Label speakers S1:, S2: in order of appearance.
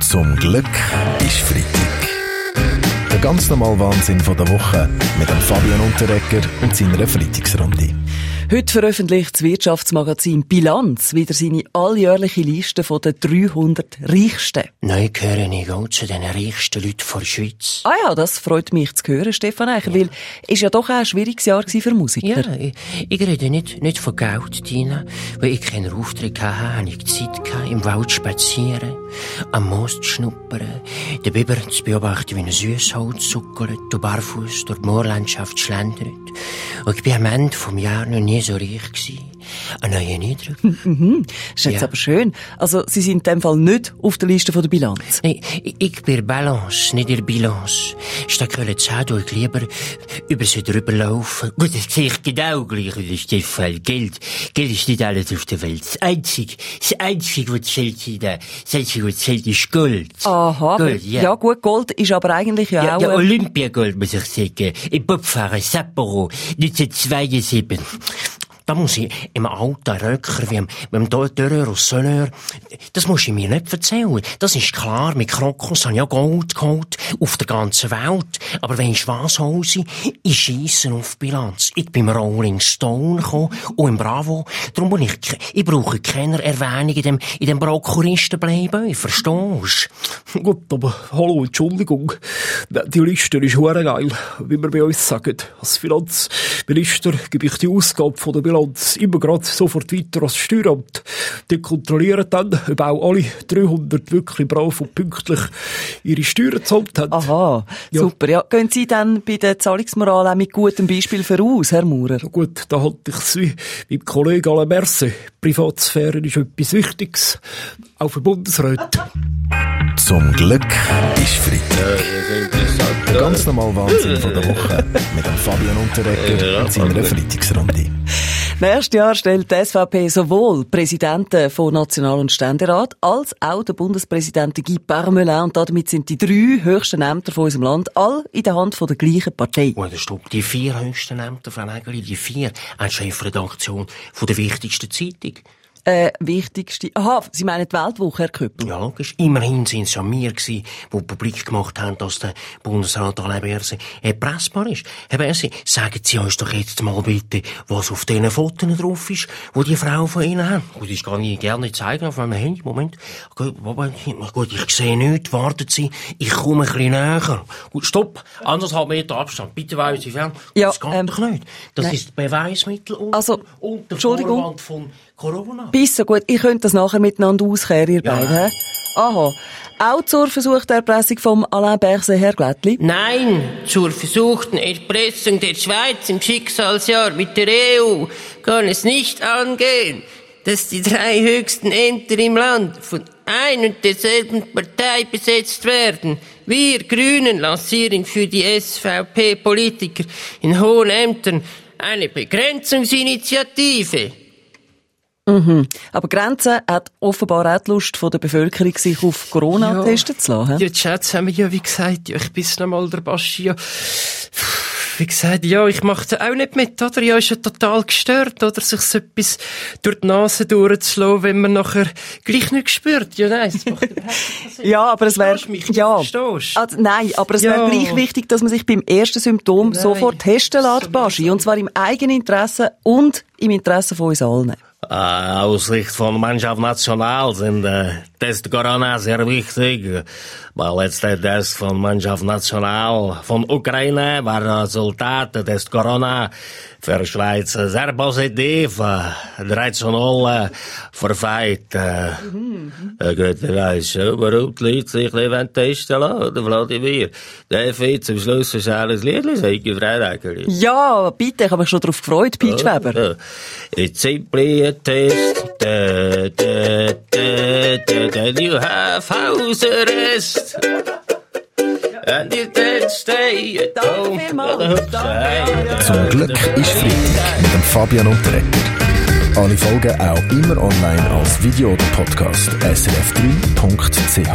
S1: Zum Glück ist Freitag. Der ganz normale Wahnsinn von der Woche mit dem Fabian Unterrecker und seiner Freitagsrunde.
S2: Heute veröffentlicht das Wirtschaftsmagazin Bilanz wieder seine alljährliche Liste von den 300 Reichsten.
S3: Neu gehöre ich auch zu den reichsten Leuten der Schweiz.
S2: Ah ja, das freut mich zu hören, Stefan Eicher, ja. weil es ja doch auch ein schwieriges Jahr für Musiker.
S3: Ja, ich, ich rede nicht, nicht von Geld, Tina. Weil ich keinen Auftritt hatte, hatte ich Zeit gehabt, im Wald spazieren, am Moos zu schnuppern, den Biber zu beobachten, wie ein Süßholz zuckelt, und barfuß durch die Moorlandschaft schlendert. Und ich bin am Ende vom Jahr noch nie so reich gewesen. Ein neuer Eindruck.
S2: Mhm. Das ist jetzt ja. aber schön. Also, Sie sind in dem Fall nicht auf der Liste von der Bilanz.
S3: Nein, ich bin Balance, nicht in Bilanz. Statt Köln zu haben, ich lieber über sie drüber laufen. Gut, das sehe ich genau gleich wie der Stefan. Geld, Geld ist nicht alles auf der Welt. Das Einzige, das Einzige, was zählt, das Einzige, was zählt, ist Gold.
S2: Aha. Gold, ja. ja. gut, Gold ist aber eigentlich ja,
S3: ja
S2: auch...
S3: Ja, Olympiagold, muss ich sagen. Im Bobfahren, Sapporo, 1972. Da muss ich im alten Röcker, wie beim Dörrer aus Sonneur, das muss ich mir nicht erzählen. Das ist klar, mit Krokus habe ich ja Gold geholt, auf der ganzen Welt. Aber wenn ich was hose, ich scheisse auf Bilanz. Ich bin im Rolling Stone gekommen und im Bravo. Darum muss ich, ich brauche keine Erwähnung in dem, in dem Prokuristen bleiben. Verstehst?
S4: Gut, aber hallo, Entschuldigung. Die Liste ist geil, wie wir bei uns sagen. Als Finanzminister gebe ich die Ausgabe von der Bilanz Bilanz immer gerade sofort weiter als Steueramt. Die kontrollieren dann, ob auch alle 300 wirklich brav und pünktlich ihre Steuern gezahlt haben.
S2: Aha, ja. super. Ja, gehen Sie dann bei der Zahlungsmoral auch mit gutem Beispiel voraus, Herr Maurer?
S4: Ja, gut, da halte ich es wie beim Kollegen Alain Merce. Privatsphäre ist etwas Wichtiges, auch für Bundesräte.
S1: Zum Glück ist Freitag. Der ganz normal Wahnsinn von der Woche mit dem Fabian Unterrecker und seiner Freitagsrunde.
S2: Nächstes Jahr stellt die SVP sowohl Präsidenten von National- und Ständerat als auch der Bundespräsident Guy Parmelin. Und damit sind die drei höchsten Ämter von unserem Land all in der Hand von der gleichen Partei.
S3: Oh, das stopp. Die vier höchsten Ämter, Frau Nägeli, die vier als Chefredaktion von der wichtigsten Zeitung
S2: äh, wichtigste... Aha, Sie meinen die Weltwoche, Herr Köppel?
S3: Ja, logisch. Immerhin sind es ja wir gewesen, die publik gemacht haben, dass der Bundesrat Alain Berse erpressbar ist. Herr Berse, sagen Sie uns doch jetzt mal bitte, was auf diesen Fotos drauf ist, wo die Frau von Ihnen haben. Gut, ich kann Ihnen gerne zeigen auf meinem Handy. Moment. Gut, ich sehe nichts. Warten Sie, ich komme ein bisschen näher. Gut, stopp. Anderthalb Meter Abstand. Bitte weisen Sie fern. Ja, das geht ähm, doch nicht. Das nein. ist Beweismittel unter,
S2: also,
S3: unter
S2: Entschuldigung.
S3: von Corona.
S2: Bis so gut. Ich könnte das nachher miteinander auskehren, ihr ja. beiden. Aha. Auch zur versuchten Erpressung vom Alain Berset, Herr Glättli?
S5: Nein, zur versuchten Erpressung der Schweiz im Schicksalsjahr mit der EU kann es nicht angehen, dass die drei höchsten Ämter im Land von ein und derselben Partei besetzt werden. Wir Grünen lancieren für die SVP-Politiker in hohen Ämtern eine Begrenzungsinitiative.
S2: Mhm. Aber Grenzen hat offenbar auch die Lust von der Bevölkerung, sich auf Corona ja. testen zu lassen.
S6: Ja, die Chats haben mir ja, wie gesagt, ja, ich bin noch mal der Baschi, ja, wie gesagt, ja, ich mache auch nicht mit, oder? Ja, ist ja total gestört, oder? Sich so etwas durch die Nase durchzulassen, wenn man nachher gleich nicht spürt. Ja, nein, das macht
S2: Ja, aber es wäre, ja. Also, nein, aber es ja. wäre gleich wichtig, dass man sich beim ersten Symptom nein. sofort testen lässt, Baschi. Und zwar im eigenen Interesse und im Interesse von uns allen.
S7: Äh, aus Sicht von Mannschaft National sind äh, Test Corona sehr wichtig. Weil jetzt der Test von Mannschaft National von Ukraine war Resultat Test Corona für Schweiz sehr positiv. 3 zu 0 für Fight. Mhm. Gut, ich weiss schon, warum die Leute sich nicht testen lassen, oder Vladimir? Der Fight zum Schluss ist alles Liedli, sage ich, Frau
S2: Ja, bitte, ich habe mich schon darauf gefreut, Pete Weber. Ja.
S7: It's simply a test. Da, da, da, da, da, you have house arrest. And you did stay at home.
S1: Zum Glück ist Freitag mit dem Fabian Unterrecker. Alle Folgen auch immer online als Video oder Podcast srf3.ch.